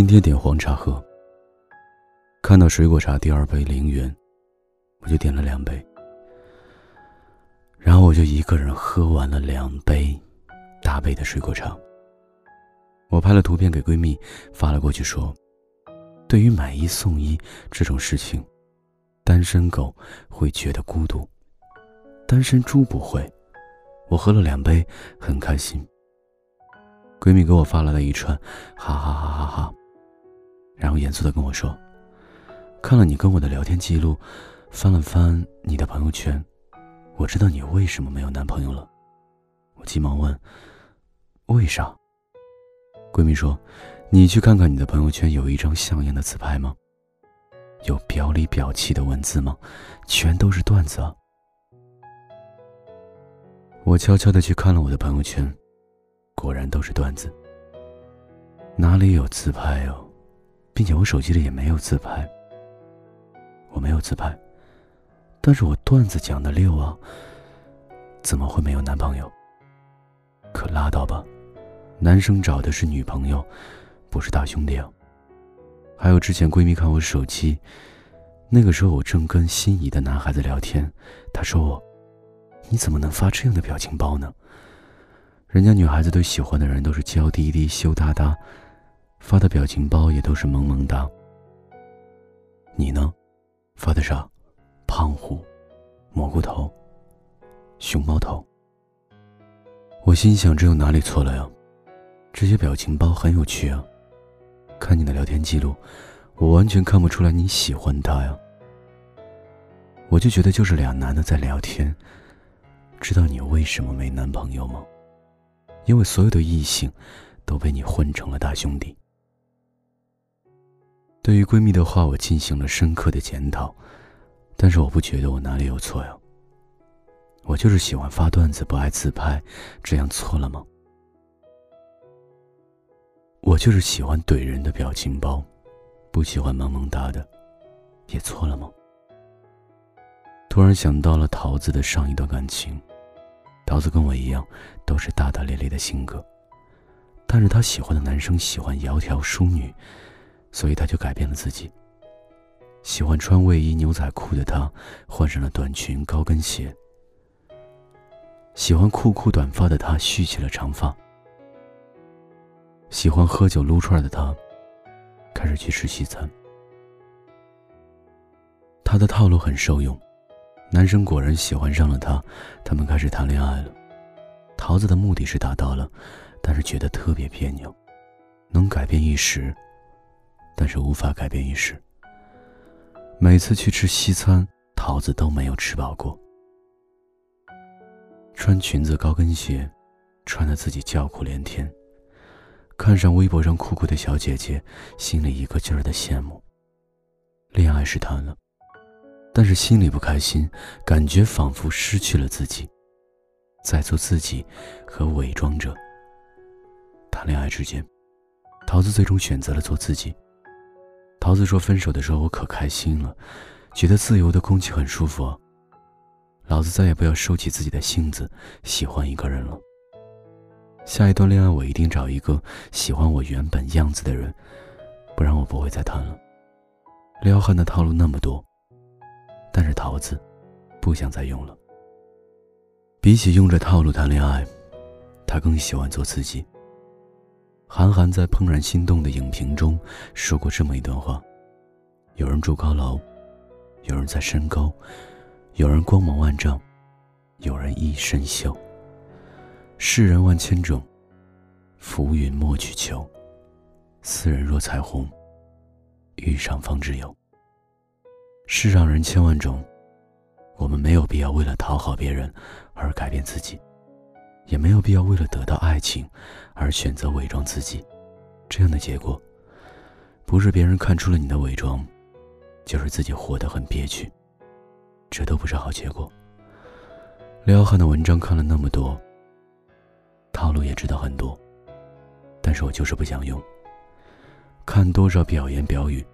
今天点黄茶喝。看到水果茶第二杯零元，我就点了两杯。然后我就一个人喝完了两杯大杯的水果茶。我拍了图片给闺蜜发了过去，说：“对于买一送一这种事情，单身狗会觉得孤独，单身猪不会。我喝了两杯，很开心。”闺蜜给我发来了一串哈哈哈哈哈，然后严肃的跟我说：“看了你跟我的聊天记录，翻了翻你的朋友圈，我知道你为什么没有男朋友了。”我急忙问：“为啥？”闺蜜说：“你去看看你的朋友圈，有一张像样的自拍吗？有表里表气的文字吗？全都是段子啊！”我悄悄的去看了我的朋友圈。果然都是段子，哪里有自拍哦？并且我手机里也没有自拍。我没有自拍，但是我段子讲的溜啊，怎么会没有男朋友？可拉倒吧，男生找的是女朋友，不是大兄弟啊。还有之前闺蜜看我手机，那个时候我正跟心仪的男孩子聊天，她说我，你怎么能发这样的表情包呢？人家女孩子对喜欢的人都是娇滴滴、羞答答，发的表情包也都是萌萌哒。你呢，发的啥？胖虎、蘑菇头、熊猫头。我心想，这有哪里错了呀？这些表情包很有趣啊。看你的聊天记录，我完全看不出来你喜欢他呀。我就觉得就是俩男的在聊天。知道你为什么没男朋友吗？因为所有的异性都被你混成了大兄弟。对于闺蜜的话，我进行了深刻的检讨，但是我不觉得我哪里有错呀。我就是喜欢发段子，不爱自拍，这样错了吗？我就是喜欢怼人的表情包，不喜欢萌萌哒的，也错了吗？突然想到了桃子的上一段感情。桃子跟我一样，都是大大咧咧的性格，但是她喜欢的男生喜欢窈窕淑女，所以他就改变了自己。喜欢穿卫衣牛仔裤的她，换上了短裙高跟鞋。喜欢酷酷短发的她，蓄起了长发。喜欢喝酒撸串的他，开始去吃西餐。他的套路很受用。男生果然喜欢上了她，他们开始谈恋爱了。桃子的目的是达到了，但是觉得特别别扭。能改变一时，但是无法改变一世。每次去吃西餐，桃子都没有吃饱过。穿裙子高跟鞋，穿得自己叫苦连天。看上微博上酷酷的小姐姐，心里一个劲儿的羡慕。恋爱是谈了。但是心里不开心，感觉仿佛失去了自己，在做自己和伪装者。谈恋爱之间，桃子最终选择了做自己。桃子说：“分手的时候我可开心了，觉得自由的空气很舒服。老子再也不要收起自己的性子，喜欢一个人了。下一段恋爱我一定找一个喜欢我原本样子的人，不然我不会再谈了。撩汉的套路那么多。”但是桃子不想再用了。比起用着套路谈恋爱，他更喜欢做自己。韩寒在《怦然心动》的影评中说过这么一段话：有人住高楼，有人在深沟，有人光芒万丈，有人一身锈。世人万千种，浮云莫去求。斯人若彩虹，遇上方知有。世上人千万种，我们没有必要为了讨好别人而改变自己，也没有必要为了得到爱情而选择伪装自己。这样的结果，不是别人看出了你的伪装，就是自己活得很憋屈。这都不是好结果。撩汉的文章看了那么多，套路也知道很多，但是我就是不想用。看多少表言表语，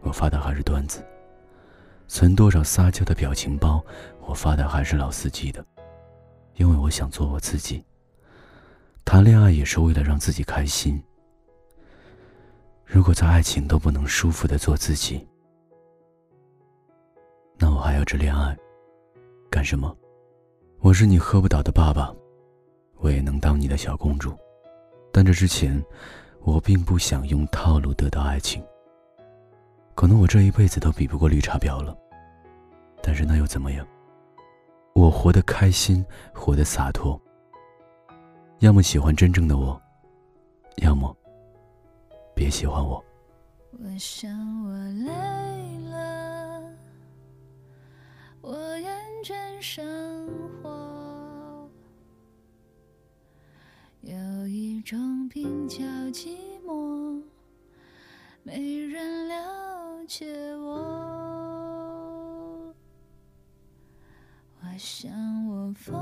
我发的还是段子。存多少撒娇的表情包，我发的还是老司机的，因为我想做我自己。谈恋爱也是为了让自己开心。如果在爱情都不能舒服的做自己，那我还要这恋爱干什么？我是你喝不倒的爸爸，我也能当你的小公主，但这之前，我并不想用套路得到爱情。可能我这一辈子都比不过绿茶婊了，但是那又怎么样？我活得开心，活得洒脱。要么喜欢真正的我，要么别喜欢我。我想我累了，我厌倦生活，有一种病叫寂寞，没人了解我。我想我疯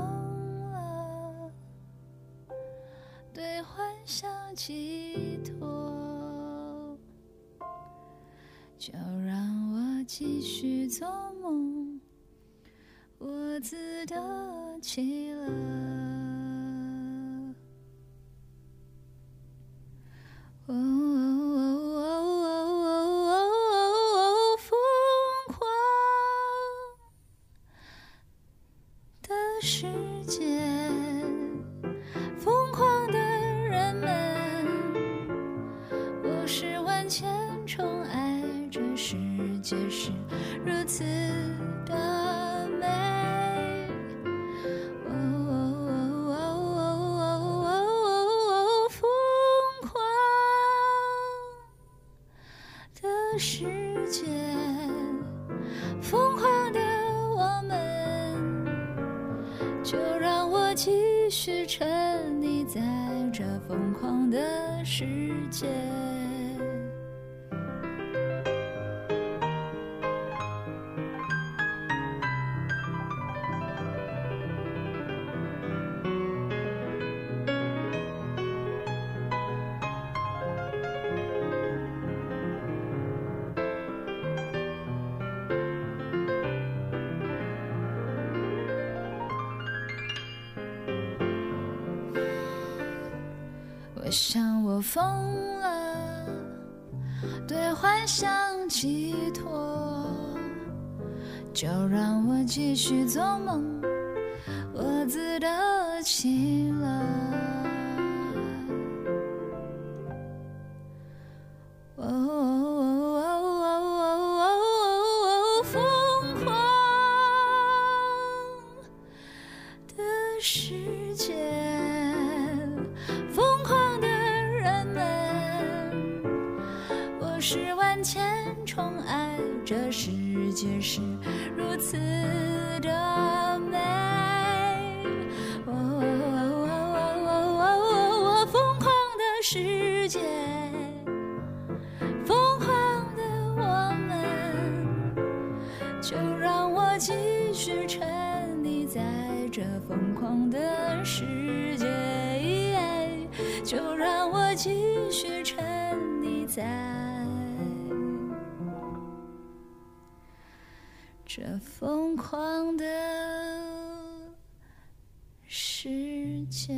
寄托，就让我继续做梦，我自得其乐。世界是如此的美。疯狂的世界，疯狂的我们，就让我继续沉溺在这疯狂的世界。我想我疯了，对幻想寄托，就让我继续做梦，我自得其乐。是万千宠爱，这世界是如此的美。哦哦，疯狂的世界，疯狂的我们，就让我继续沉溺在这疯狂的世界。就让我继续沉溺在这疯狂的世界。